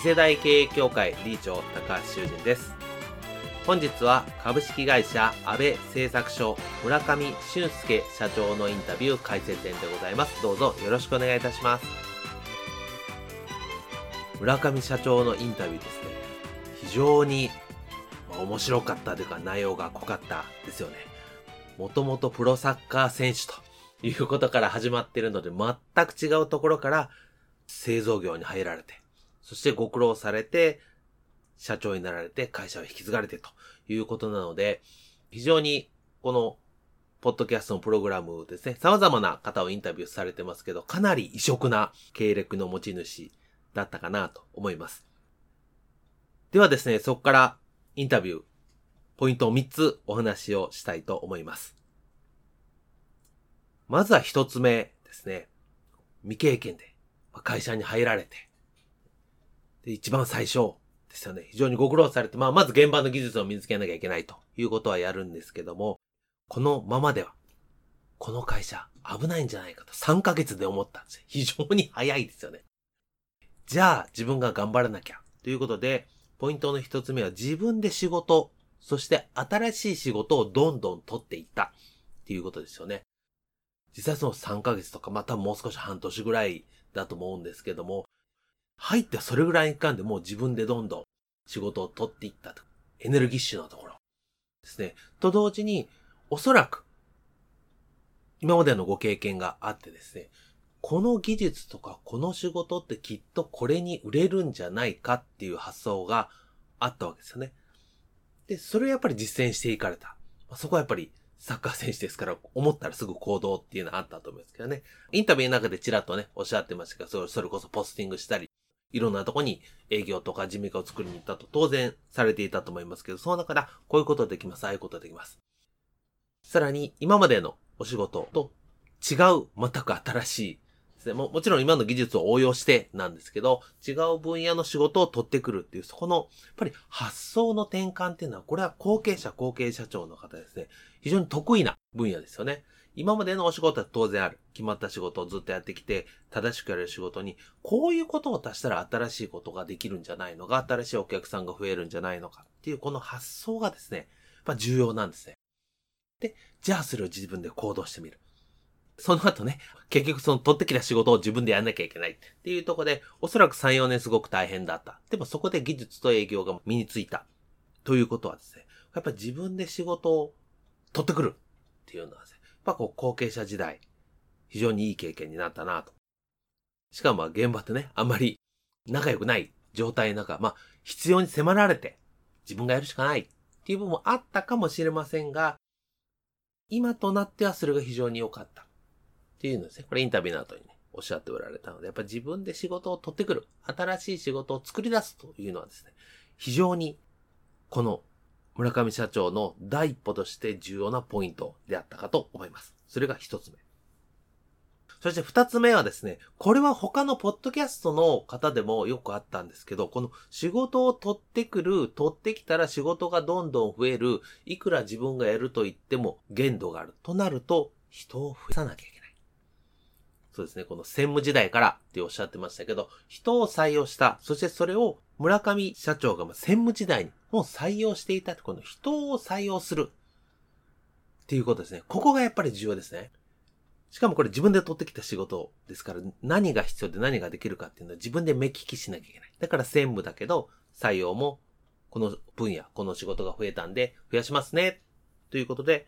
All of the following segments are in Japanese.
次世代経営協会理事長高橋修人です。本日は株式会社安倍製作所村上俊介社長のインタビュー解説編でございます。どうぞよろしくお願いいたします。村上社長のインタビューですね。非常に面白かったというか内容が濃かったですよね。もともとプロサッカー選手ということから始まっているので全く違うところから製造業に入られてそしてご苦労されて、社長になられて会社を引き継がれてということなので、非常にこのポッドキャストのプログラムですね、様々な方をインタビューされてますけど、かなり異色な経歴の持ち主だったかなと思います。ではですね、そこからインタビュー、ポイントを3つお話をしたいと思います。まずは1つ目ですね。未経験で会社に入られて、一番最初ですよね。非常にご苦労されて、まあ、まず現場の技術を身につけなきゃいけないということはやるんですけども、このままでは、この会社危ないんじゃないかと3ヶ月で思ったんですよ。非常に早いですよね。じゃあ、自分が頑張らなきゃ。ということで、ポイントの一つ目は自分で仕事、そして新しい仕事をどんどん取っていったっていうことですよね。実際その3ヶ月とか、またもう少し半年ぐらいだと思うんですけども、入ってそれぐらいかんでもう自分でどんどん仕事を取っていったと。エネルギッシュなところですね。と同時に、おそらく、今までのご経験があってですね、この技術とかこの仕事ってきっとこれに売れるんじゃないかっていう発想があったわけですよね。で、それをやっぱり実践していかれた。そこはやっぱりサッカー選手ですから、思ったらすぐ行動っていうのはあったと思うんですけどね。インタビューの中でちらっとね、おっしゃってましたけど、それこそポスティングしたり、いろんなとこに営業とか事務課を作りに行ったと当然されていたと思いますけど、その中からこういうことできます、ああいうことできます。さらに今までのお仕事と違う、全く新しいですね。ももちろん今の技術を応用してなんですけど、違う分野の仕事を取ってくるっていう、そこの、やっぱり発想の転換っていうのは、これは後継者、後継社長の方ですね。非常に得意な分野ですよね。今までのお仕事は当然ある。決まった仕事をずっとやってきて、正しくやる仕事に、こういうことを足したら新しいことができるんじゃないのか、新しいお客さんが増えるんじゃないのかっていう、この発想がですね、やっぱ重要なんですね。で、じゃあそれを自分で行動してみる。その後ね、結局その取ってきた仕事を自分でやんなきゃいけないっていうとこで、おそらく3、4年すごく大変だった。でもそこで技術と営業が身についた。ということはですね、やっぱり自分で仕事を取ってくるっていうのはですね、ぱこう後継者時代、非常にいい経験になったなと。しかも現場ってね、あんまり仲良くない状態の中、まあ必要に迫られて自分がやるしかないっていう部分もあったかもしれませんが、今となってはそれが非常に良かったっていうのですね。これインタビューの後にね、おっしゃっておられたので、やっぱ自分で仕事を取ってくる、新しい仕事を作り出すというのはですね、非常にこの村上社長の第一歩として重要なポイントであったかと思います。それが一つ目。そして二つ目はですね、これは他のポッドキャストの方でもよくあったんですけど、この仕事を取ってくる、取ってきたら仕事がどんどん増える、いくら自分がやると言っても限度がある。となると、人を増やさなきゃいけない。そうですね、この専務時代からっておっしゃってましたけど、人を採用した。そしてそれを村上社長が専務時代にもう採用していたこの人を採用するっていうことですね。ここがやっぱり重要ですね。しかもこれ自分で取ってきた仕事ですから何が必要で何ができるかっていうのは自分で目利きしなきゃいけない。だから専務だけど採用もこの分野、この仕事が増えたんで、増やしますね。ということで、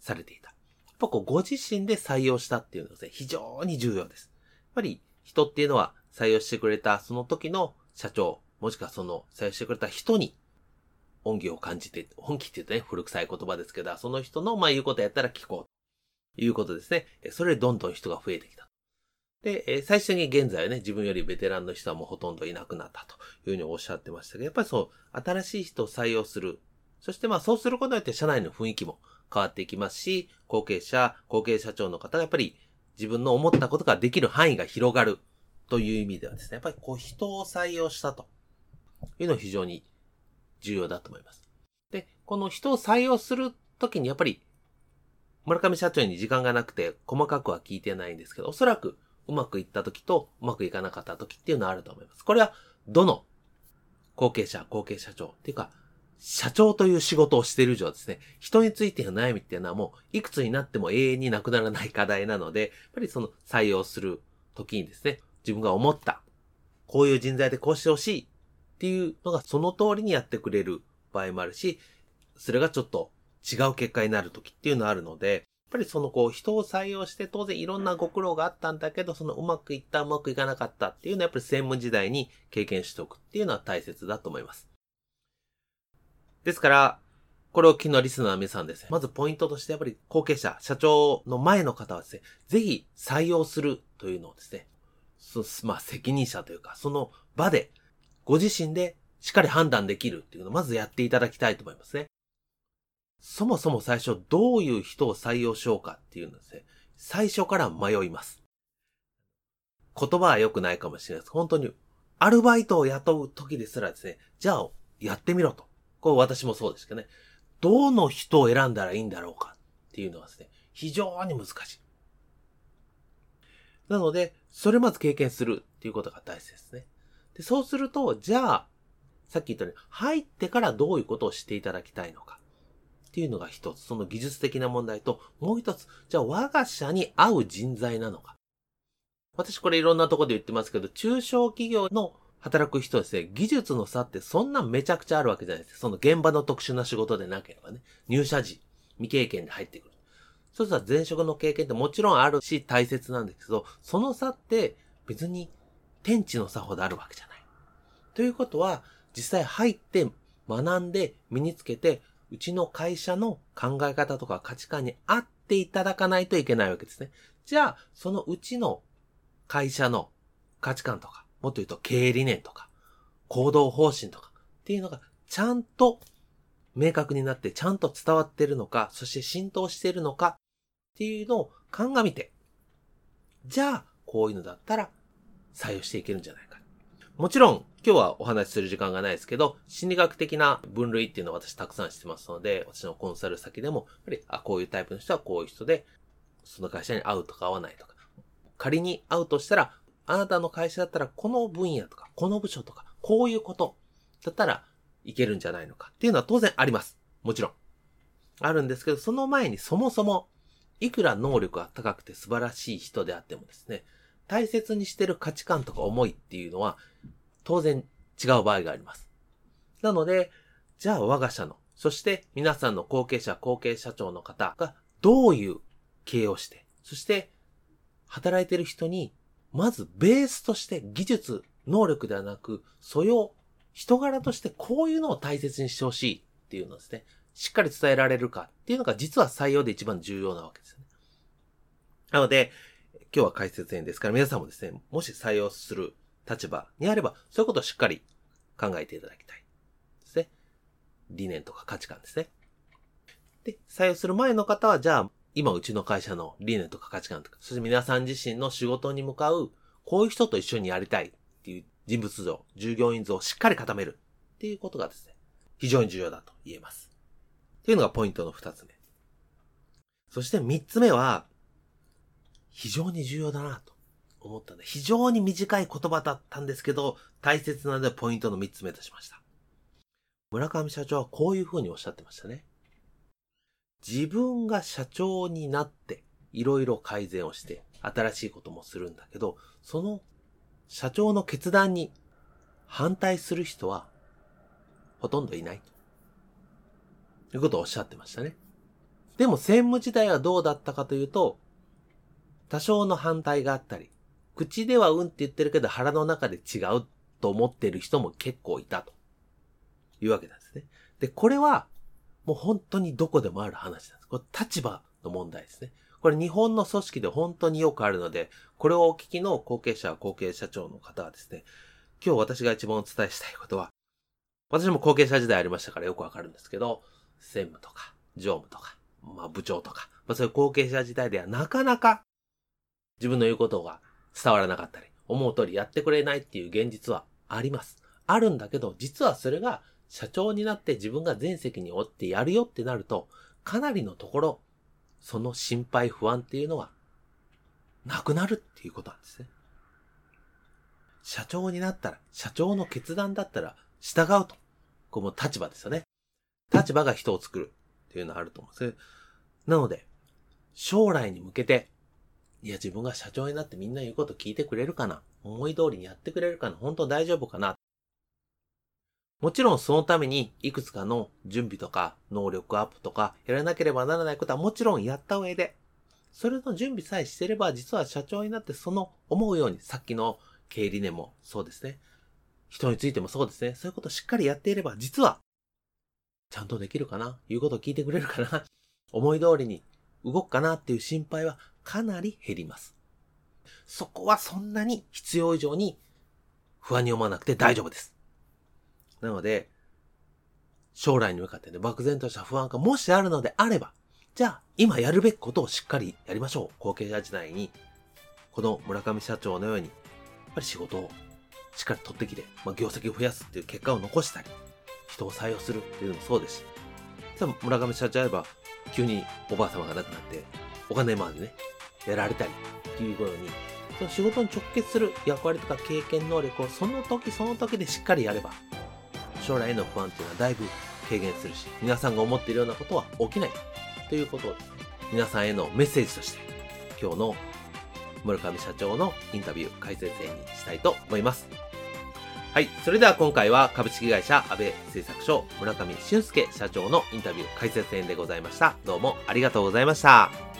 されていた。やっぱこう、ご自身で採用したっていうのはね、非常に重要です。やっぱり、人っていうのは採用してくれたその時の社長、もしくはその採用してくれた人に恩義を感じて、本気って言うとね、古臭い言葉ですけど、その人のまあ言うことやったら聞こう。ということですね。それでどんどん人が増えてきた。で、最初に現在はね、自分よりベテランの人はもうほとんどいなくなったというふうにおっしゃってましたけど、やっぱりそう、新しい人を採用する。そしてまあそうすることによって社内の雰囲気も変わっていきますし、後継者、後継社長の方がやっぱり自分の思ったことができる範囲が広がるという意味ではですね、やっぱりこう人を採用したというのは非常に重要だと思います。で、この人を採用するときにやっぱり村上社長に時間がなくて細かくは聞いてないんですけど、おそらくうまくいった時とうまくいかなかった時っていうのはあると思います。これは、どの後継者、後継社長っていうか、社長という仕事をしている以上ですね、人についての悩みっていうのはもういくつになっても永遠になくならない課題なので、やっぱりその採用する時にですね、自分が思った、こういう人材でこうしてほしいっていうのがその通りにやってくれる場合もあるし、それがちょっと違う結果になる時っていうのはあるので、やっぱりそのこう人を採用して当然いろんなご苦労があったんだけど、そのうまくいった、うまくいかなかったっていうのはやっぱり専務時代に経験しておくっていうのは大切だと思います。ですから、これを昨日リスナーの皆さんですね。まずポイントとしてやっぱり後継者、社長の前の方はですね、ぜひ採用するというのをですね、そまあ責任者というか、その場でご自身でしっかり判断できるっていうのをまずやっていただきたいと思いますね。そもそも最初どういう人を採用しようかっていうのですね、最初から迷います。言葉は良くないかもしれないです。本当に、アルバイトを雇う時ですらですね、じゃあ、やってみろと。これ私もそうですけどね。どの人を選んだらいいんだろうかっていうのはですね、非常に難しい。なので、それまず経験するっていうことが大切ですね。で、そうすると、じゃあ、さっき言ったように、入ってからどういうことをしていただきたいのか。っていうのが一つ、その技術的な問題と、もう一つ、じゃあ我が社に合う人材なのか。私これいろんなとこで言ってますけど、中小企業の働く人ですね、技術の差ってそんなめちゃくちゃあるわけじゃないです。その現場の特殊な仕事でなければね、入社時、未経験で入ってくる。そうしたら前職の経験ってもちろんあるし大切なんですけど、その差って別に天地の差ほどあるわけじゃない。ということは、実際入って学んで身につけてうちの会社の考え方とか価値観に合っていただかないといけないわけですね。じゃあ、そのうちの会社の価値観とか、もっと言うと経営理念とか、行動方針とかっていうのがちゃんと明確になってちゃんと伝わってるのか、そして浸透してるのかっていうのを鑑みて、じゃあ、こういうのだったら採用していけるんじゃないか。もちろん、今日はお話しする時間がないですけど、心理学的な分類っていうのは私たくさんしてますので、私のコンサル先でも、やっぱり、あ、こういうタイプの人はこういう人で、その会社に合うとか合わないとか。仮に合うとしたら、あなたの会社だったらこの分野とか、この部署とか、こういうことだったらいけるんじゃないのかっていうのは当然あります。もちろん。あるんですけど、その前にそもそも、いくら能力が高くて素晴らしい人であってもですね、大切にしてる価値観とか思いっていうのは、当然違う場合があります。なので、じゃあ我が社の、そして皆さんの後継者、後継社長の方がどういう経営をして、そして働いてる人に、まずベースとして技術、能力ではなく、素養、人柄としてこういうのを大切にしてほしいっていうのですね、しっかり伝えられるかっていうのが実は採用で一番重要なわけですよね。なので、今日は解説編ですから皆さんもですね、もし採用する立場にあれば、そういうことをしっかり考えていただきたい。ですね。理念とか価値観ですね。で、採用する前の方は、じゃあ、今うちの会社の理念とか価値観とか、そして皆さん自身の仕事に向かう、こういう人と一緒にやりたいっていう人物像、従業員像をしっかり固めるっていうことがですね、非常に重要だと言えます。っていうのがポイントの二つ目。そして三つ目は、非常に重要だなと。思ったんで、非常に短い言葉だったんですけど、大切なのでポイントの3つ目としました。村上社長はこういうふうにおっしゃってましたね。自分が社長になって、いろいろ改善をして、新しいこともするんだけど、その社長の決断に反対する人は、ほとんどいない。ということをおっしゃってましたね。でも専務時代はどうだったかというと、多少の反対があったり、口ではうんって言ってるけど腹の中で違うと思ってる人も結構いたというわけなんですね。で、これはもう本当にどこでもある話なんです。これ立場の問題ですね。これ日本の組織で本当によくあるので、これをお聞きの後継者、後継社長の方はですね、今日私が一番お伝えしたいことは、私も後継者時代ありましたからよくわかるんですけど、専務とか、常務とか、まあ部長とか、まあそういう後継者時代ではなかなか自分の言うことが伝わらなかったり、思う通りやってくれないっていう現実はあります。あるんだけど、実はそれが社長になって自分が全責任を負ってやるよってなると、かなりのところ、その心配不安っていうのは、なくなるっていうことなんですね。社長になったら、社長の決断だったら従うと。これも立場ですよね。立場が人を作るっていうのはあると思うんです。なので、将来に向けて、いや、自分が社長になってみんな言うこと聞いてくれるかな？思い通りにやってくれるかな？本当大丈夫かな？もちろんそのためにいくつかの準備とか能力アップとかやらなければならないことはもちろんやった上で、それの準備さえしてれば実は社長になってその思うようにさっきの経理念もそうですね。人についてもそうですね。そういうことをしっかりやっていれば実はちゃんとできるかな？言うことを聞いてくれるかな？思い通りに動くかな？っていう心配はかなり減ります。そこはそんなに必要以上に不安に思わなくて大丈夫です。なので、将来に向かってね、漠然とした不安がもしあるのであれば、じゃあ、今やるべきことをしっかりやりましょう。後継者時代に、この村上社長のように、やっぱり仕事をしっかり取ってきて、まあ、業績を増やすっていう結果を残したり、人を採用するっていうのもそうですし、村上社長やれば、急におばあ様が亡くなって、お金までね、やられたりっていうことに、その仕事に直結する役割とか経験能力をその時その時でしっかりやれば、将来への不安っていうのはだいぶ軽減するし、皆さんが思っているようなことは起きないということを、皆さんへのメッセージとして、今日の村上社長のインタビュー解説編にしたいと思います。はい。それでは今回は株式会社安倍製作所村上俊介社長のインタビュー解説編でございました。どうもありがとうございました。